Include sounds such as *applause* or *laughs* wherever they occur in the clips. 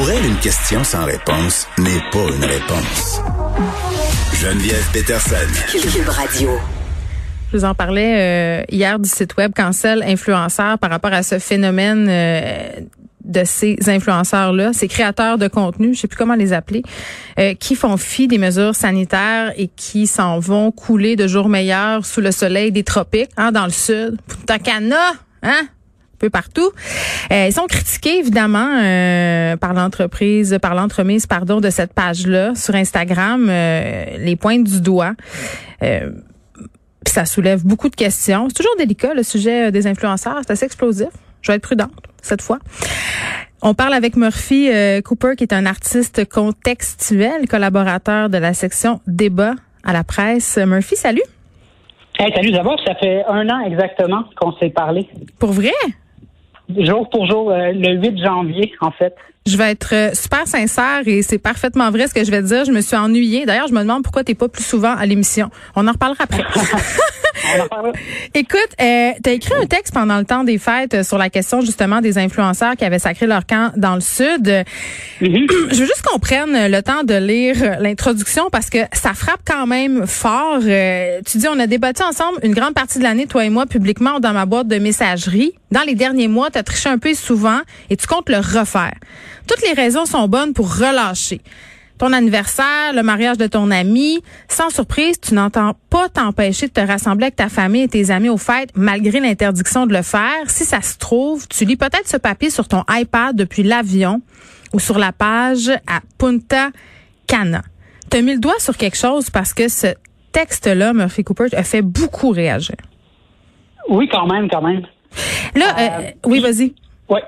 Pour elle, une question sans réponse n'est pas une réponse. Geneviève Peterson. Cube Radio. Je vous en parlais euh, hier du site web Cancel Influenceur par rapport à ce phénomène euh, de ces influenceurs-là, ces créateurs de contenu, je sais plus comment les appeler, euh, qui font fi des mesures sanitaires et qui s'en vont couler de jours meilleurs sous le soleil des tropiques, hein, dans le sud. Punta Cana, hein? Peu partout. Euh, ils sont critiqués évidemment euh, par l'entreprise, par l'entremise pardon de cette page-là sur Instagram, euh, les pointes du doigt. Euh, puis ça soulève beaucoup de questions. C'est toujours délicat le sujet des influenceurs, c'est assez explosif. Je vais être prudente cette fois. On parle avec Murphy Cooper, qui est un artiste contextuel, collaborateur de la section débat à la presse. Murphy, salut. Hey, salut d'abord, ça fait un an exactement qu'on s'est parlé. Pour vrai? Jour pour jour, euh, le 8 janvier, en fait. Je vais être euh, super sincère et c'est parfaitement vrai ce que je vais dire. Je me suis ennuyée. D'ailleurs, je me demande pourquoi tu n'es pas plus souvent à l'émission. On en reparlera après. *laughs* *laughs* Écoute, euh, tu as écrit un texte pendant le temps des fêtes euh, sur la question justement des influenceurs qui avaient sacré leur camp dans le sud. Mm-hmm. *clears throat* Je veux juste qu'on prenne le temps de lire l'introduction parce que ça frappe quand même fort. Euh, tu dis, on a débattu ensemble une grande partie de l'année, toi et moi, publiquement dans ma boîte de messagerie. Dans les derniers mois, tu as triché un peu souvent et tu comptes le refaire. Toutes les raisons sont bonnes pour relâcher ton anniversaire, le mariage de ton ami. Sans surprise, tu n'entends pas t'empêcher de te rassembler avec ta famille et tes amis aux fêtes malgré l'interdiction de le faire. Si ça se trouve, tu lis peut-être ce papier sur ton iPad depuis l'avion ou sur la page à Punta Cana. Tu as mis le doigt sur quelque chose parce que ce texte-là, Murphy Cooper, a fait beaucoup réagir. Oui, quand même, quand même. Là, euh, euh, oui, vas-y. Oui.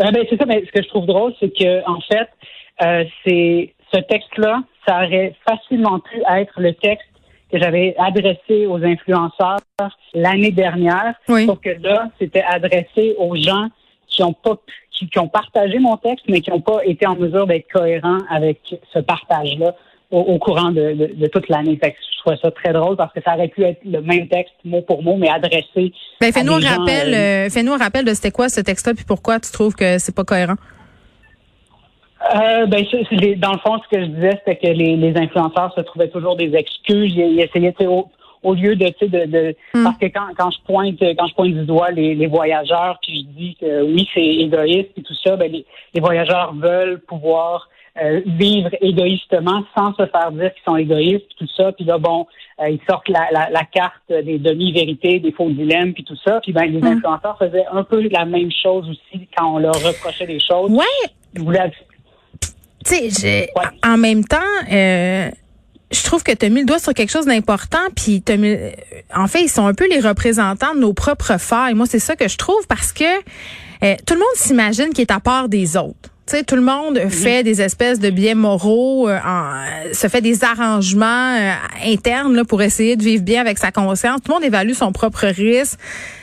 Euh, ben, c'est ça, mais ce que je trouve drôle, c'est que en fait, c'est ce texte-là, ça aurait facilement pu être le texte que j'avais adressé aux influenceurs l'année dernière. Sauf que là, c'était adressé aux gens qui ont pas qui, ont partagé mon texte, mais qui n'ont pas été en mesure d'être cohérents avec ce partage-là au, courant de, toute l'année. je trouvais ça très drôle parce que ça aurait pu être le même texte mot pour mot, mais adressé. Ben, fais-nous un rappel, euh, euh, fais-nous un rappel de c'était quoi ce texte-là, puis pourquoi tu trouves que c'est pas cohérent? Euh, ben, dans le fond, ce que je disais, c'était que les, les, influenceurs se trouvaient toujours des excuses. Ils, essayaient, au, au lieu de, de, de hmm. parce que quand, quand je pointe, quand je pointe du doigt les, les voyageurs, puis je dis que oui, c'est égoïste et tout ça, ben, les, les voyageurs veulent pouvoir euh, vivre égoïstement sans se faire dire qu'ils sont égoïstes, tout ça. Puis là, bon, euh, ils sortent la, la, la carte des demi-vérités, des faux dilemmes, puis tout ça. Puis ben, les hmm. influenceurs faisaient un peu la même chose aussi quand on leur reprochait des choses. Ouais. Ils voulaient tu sais, en même temps, euh, je trouve que tu as mis le doigt sur quelque chose d'important, puis mis, euh, en fait, ils sont un peu les représentants de nos propres failles. Moi, c'est ça que je trouve parce que euh, tout le monde s'imagine qu'il est à part des autres. Tu sais, tout le monde fait des espèces de biais moraux, euh, se fait des arrangements euh, internes là, pour essayer de vivre bien avec sa conscience. Tout le monde évalue son propre risque.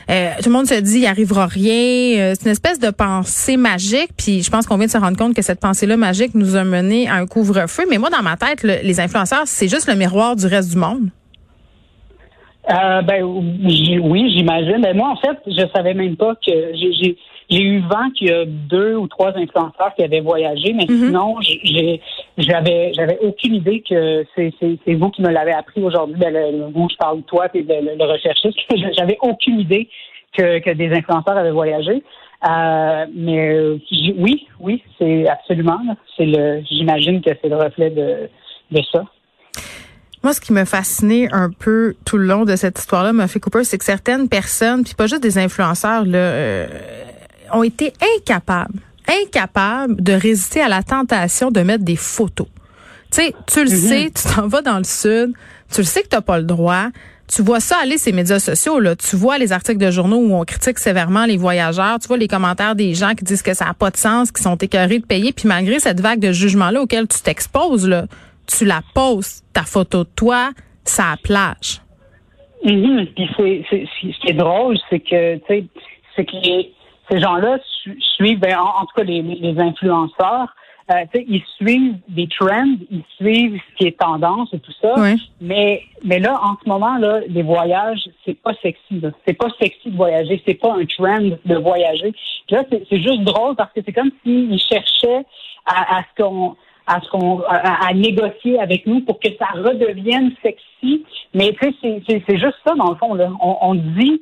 Euh, tout le monde se dit il arrivera rien. c'est une espèce de pensée magique. Puis je pense qu'on vient de se rendre compte que cette pensée-là magique nous a mené à un couvre-feu. Mais moi, dans ma tête, les influenceurs, c'est juste le miroir du reste du monde. ben oui, j'imagine. Mais moi, en fait, je savais même pas que j'ai j'ai eu vent qu'il y a deux ou trois influenceurs qui avaient voyagé, mais mhm. sinon, j'avais, j'avais aucune idée que c'est, vous qui me l'avez appris aujourd'hui. Ben, le, vous, je parle de toi et le, le, recherchiste. *laughs* j'avais aucune idée que, que des influenceurs avaient voyagé. Euh, mais oui, oui, c'est absolument. C'est le, j'imagine que c'est le reflet de, de ça. Moi, ce qui m'a fasciné un peu tout le long de cette histoire-là, m'a fait Cooper, c'est que certaines personnes, puis pas juste des influenceurs, là, euh, ont été incapables, incapables de résister à la tentation de mettre des photos. Tu sais, tu le mhm. sais, tu t'en vas dans le sud, tu le sais que tu n'as pas le droit. Tu vois ça aller ces médias sociaux là, tu vois les articles de journaux où on critique sévèrement les voyageurs, tu vois les commentaires des gens qui disent que ça n'a pas de sens, qui sont écœurés de payer, puis malgré cette vague de jugement là auquel tu t'exposes là, tu la poses ta photo de toi, ça plage. Mhm. Puis c'est, ce qui est drôle, c'est que tu sais, c'est que ces gens-là suivent, ben, en, tout cas les, les influenceurs, euh, ils suivent des trends, ils suivent ce qui est tendance et tout ça. Mais mais là, en ce moment là, les voyages, c'est pas sexy. C'est pas sexy de voyager. C'est pas un trend de voyager. là, c'est juste drôle parce que c'est comme s'ils cherchaient à, à ce qu'on à ce qu'on à, négocier avec nous pour que ça redevienne sexy. Mais tu sais, c'est juste ça dans le fond. Là. On, on dit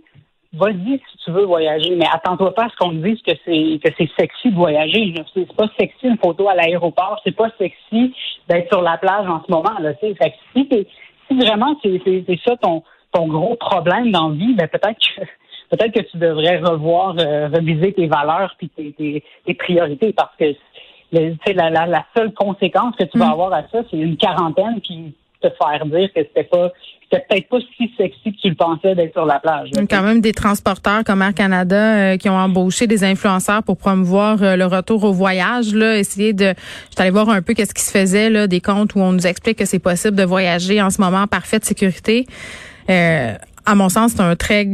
vas-y si tu veux voyager, mais attends-toi pas à ce qu'on te dise que c'est que c'est sexy de voyager. C'est pas sexy une photo à l'aéroport, c'est pas sexy d'être sur la plage en ce moment. Là, fait que si, si vraiment c'est ça ton ton gros problème dans la vie, ben peut-être que *laughs* peut-être que tu devrais revoir, euh, reviser tes valeurs puis tes, tes, tes priorités parce que la, la, la, seule conséquence que tu vas mm. avoir à ça, c'est une quarantaine qui te faire dire que c'était pas c'était peut-être pas si sexy que tu le pensais d'être sur la plage. Quand même des transporteurs comme Air Canada euh, qui ont embauché des influenceurs pour promouvoir euh, le retour au voyage. Là, essayer de, je allée voir un peu qu'est-ce qui se faisait là, des comptes où on nous explique que c'est possible de voyager en ce moment en parfaite sécurité. Euh, à mon sens, c'est un très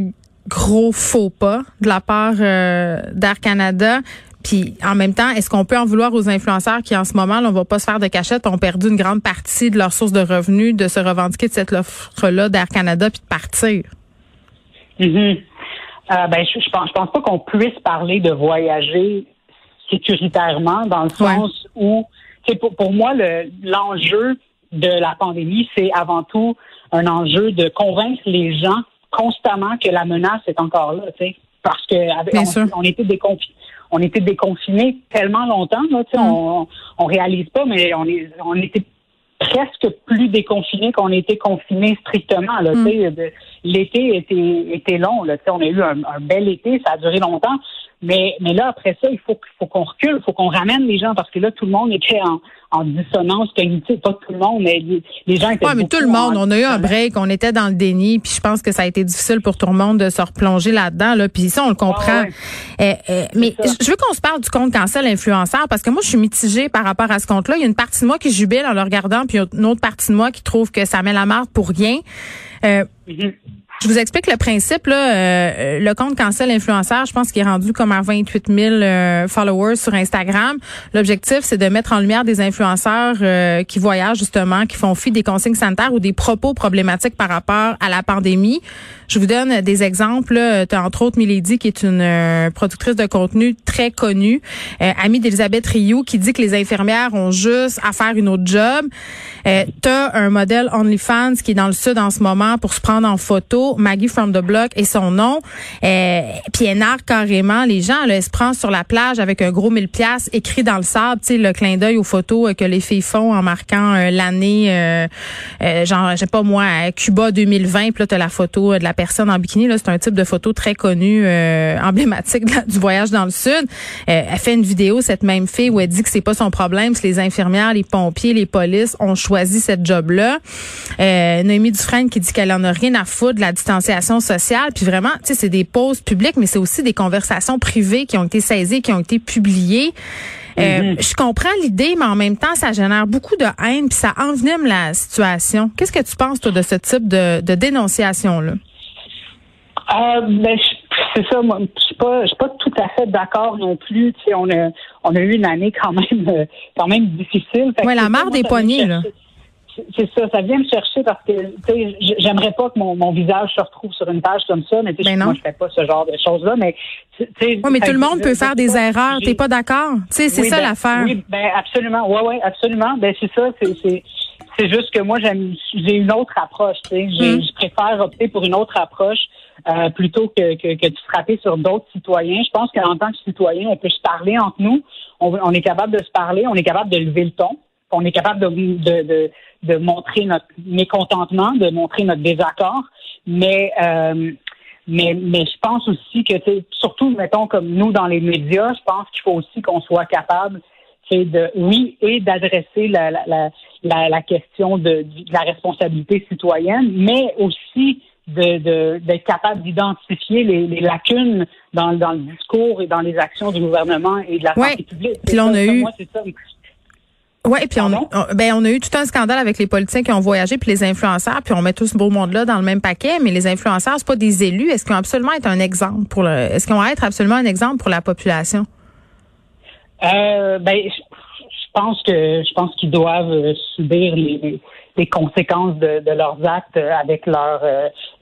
gros faux pas de la part euh, d'Air Canada. Puis en même temps, est-ce qu'on peut en vouloir aux influenceurs qui en ce moment, là, on va pas se faire de cachette, ont perdu une grande partie de leur source de revenus, de se revendiquer de cette offre-là d'Air Canada puis de partir? Mm-hmm. Euh, ben, je, je pense, je pense pas qu'on puisse parler de voyager sécuritairement dans le sens où, pour, pour moi, l'enjeu de la pandémie, c'est avant tout un enjeu de convaincre les gens constamment que la menace est encore là, tu sais, parce que on, était déconfinés. On était déconfinés tellement longtemps, là, tu sais, mm. on, on réalise pas, mais on est, on était presque plus déconfinés qu'on était confinés strictement. Là, mm. L'été était, était long. Là, on a eu un, un, bel été, ça a duré longtemps. Mais, mais là, après ça, il faut, faut qu'on recule, il faut qu'on ramène les gens parce que là, tout le monde était en, en dissonance cognitive. Pas tout le monde, mais les, gens étaient. Oui, mais tout le monde. On a eu un break, on était dans le déni, puis je pense que ça a été difficile pour tout le monde de se replonger là-dedans. Là. Puis ça, on le comprend. Eh, eh, mais je veux qu'on se parle du compte cancel influenceur parce que moi, je suis mitigée par rapport à ce compte-là. Il y a une partie de moi qui jubile en le regardant, puis une autre partie de moi qui trouve que ça met la marde pour rien. Euh, mm-hmm. Je vous explique le principe. Là, euh, le compte Cancel Influenceur, je pense qu'il est rendu comme à 28 000 euh, followers sur Instagram. L'objectif, c'est de mettre en lumière des influenceurs euh, qui voyagent justement, qui font fi des consignes sanitaires ou des propos problématiques par rapport à la pandémie. Je vous donne des exemples. Tu as entre autres Milady, qui est une productrice de contenu très connue, amie d'Elisabeth Rioux, qui dit que les infirmières ont juste à faire une autre job. tu as un modèle OnlyFans qui est dans le sud en ce moment pour se prendre en photo Maggie from the Block et son nom. Euh, puis elle narre carrément les gens. elle se prend sur la plage avec un gros mille pièces écrit dans le sable, tu sais, le clin d'œil aux photos euh, que les filles font en marquant euh, l'année, euh, euh, genre, je sais pas moi, Cuba 2020. Puis là, t'as la photo de la personne en bikini. Là, c'est un type de photo très connu, emblématique du voyage dans le sud. elle fait une vidéo, cette même fille, où elle dit que c'est pas son problème, c'est les infirmières, les pompiers, les polices ont choisi cette job-là. Euh, Noémie Dufresne qui dit qu'elle en a rien à foutre de distanciation sociale. Puis vraiment, tu sais, c'est des pauses publiques, mais c'est aussi des conversations privées qui ont été saisies, qui ont été publiées. Euh, mhm. je comprends l'idée, mais en même temps, ça génère beaucoup de haine, puis ça envenime la situation. Qu'est-ce que tu penses, toi, de ce type de, dénonciation-là? Euh, ben, c'est ça, moi, je suis pas, je suis pas tout à fait d'accord non plus. Tu sais, on a, on a eu une année quand même, euh, quand même difficile. Oui, la mort des poignets, là c'est ça, ça vient me chercher parce que j'aimerais pas que mon, visage se retrouve sur une page comme ça, mais ben moi je fais pas ce genre de choses-là, mais oui, mais tout le monde peut faire des erreurs, t'es pas d'accord C'est c'est ça ben, l'affaire. Oui, ben absolument, ouais, ouais, absolument. Ben c'est ça, c'est c'est juste que moi j'aime j'ai une autre approche, tu sais, mm. je préfère opter pour une autre approche. Euh, plutôt que, que, que, de frapper sur d'autres citoyens. Je pense qu'en tant que citoyen, on peut se parler entre nous. On, on, est capable de se parler, on est capable de lever le ton on est capable de, de, de, de, montrer notre mécontentement, de montrer notre désaccord, mais euh, mais, mais je pense aussi que, surtout, mettons, comme nous dans les médias, je pense qu'il faut aussi qu'on soit capable, de, oui, et d'adresser la, la, la, la, question de, de, la responsabilité citoyenne, mais aussi de, d'être capable d'identifier les, les, lacunes dans, dans le discours et dans les actions du gouvernement et de la santé publique. Puis on a eu, oui, puis on, ben, on a eu tout un scandale avec les politiciens qui ont voyagé, puis les influenceurs, puis on met tout ce beau monde-là dans le même paquet, mais les influenceurs, c'est pas des élus. Est-ce qu'ils vont absolument être un exemple pour le, est-ce qu'ils vont être absolument un exemple pour la population? Euh, ben, je pense que je pense qu'ils doivent subir les, les conséquences de, leurs actes avec leur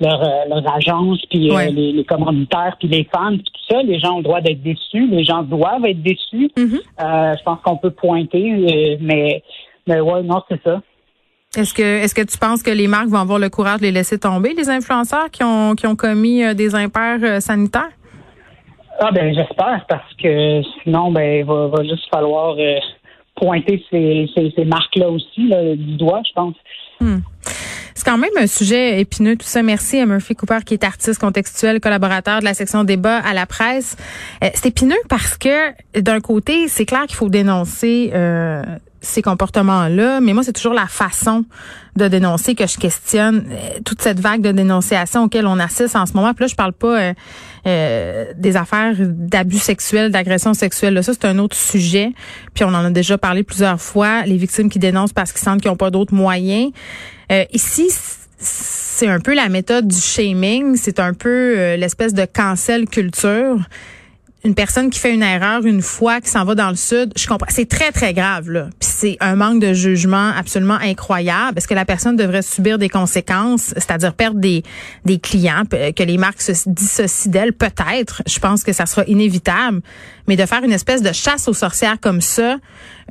leur, leur agence, puis les, les, commanditaires, puis les fans, puis tout ça. Les gens ont le droit d'être déçus. Les gens doivent être déçus. Mm-hmm. je pense qu'on peut pointer, mais mais ouais, non, c'est ça. Est-ce que est-ce que tu penses que les marques vont avoir le courage de les laisser tomber, les influenceurs qui ont qui ont commis euh, des impairs euh, sanitaires? Ah ben j'espère parce que sinon ben il va, juste falloir euh, pointer ces, ces, marques-là aussi du doigt, je pense. Hmm. C'est quand même un sujet épineux, tout ça. Merci à Murphy Cooper, qui est artiste contextuel, collaborateur de la section débat à la presse. c'est épineux parce que, d'un côté, c'est clair qu'il faut dénoncer ces comportements-là, mais moi, c'est toujours la façon de dénoncer que je questionne euh, toute cette vague de dénonciation auquel on assiste en ce moment. Puis là, je parle pas euh, euh, des affaires d'abus sexuels, d'agression sexuelle. Là, ça, c'est un autre sujet. Puis on en a déjà parlé plusieurs fois. Les victimes qui dénoncent parce qu'ils sentent qu'ils n'ont pas d'autres moyens. ici, c'est un peu la méthode du shaming. C'est un peu l'espèce de cancel culture une personne qui fait une erreur une fois, qui s'en va dans le sud, je comprends. C'est très, très grave, là. C'est un manque de jugement absolument incroyable. Est-ce que la personne devrait subir des conséquences, c'est-à-dire perdre des, des clients, que les marques se dissocient d'elles? Peut-être. Je pense que ça sera inévitable. Mais de faire une espèce de chasse aux sorcières comme ça,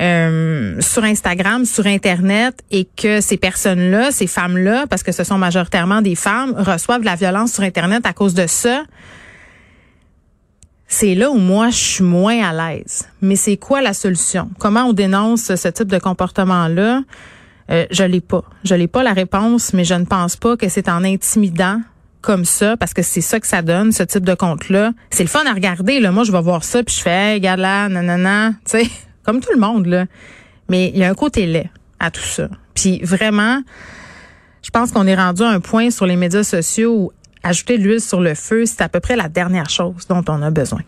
euh, sur Instagram, sur Internet, et que ces personnes-là, ces femmes-là, parce que ce sont majoritairement des femmes, reçoivent la violence sur Internet à cause de ça, c'est là où moi je suis moins à l'aise. Mais c'est quoi la solution? Comment on dénonce ce type de comportement-là? Euh, Je l'ai pas. Je l'ai pas la réponse, mais je ne pense pas que c'est en intimidant comme ça, parce que c'est ça que ça donne, ce type de compte-là. C'est le fun à regarder. Là. Moi, je vais voir ça, puis je fais, hey, regarde là, nanana, *laughs* tu sais, comme tout le monde. là. Mais il y a un côté laid à tout ça. Puis vraiment, je pense qu'on est rendu à un point sur les médias sociaux où ajouter l'huile sur le feu, c'est à peu près la dernière chose dont on a besoin.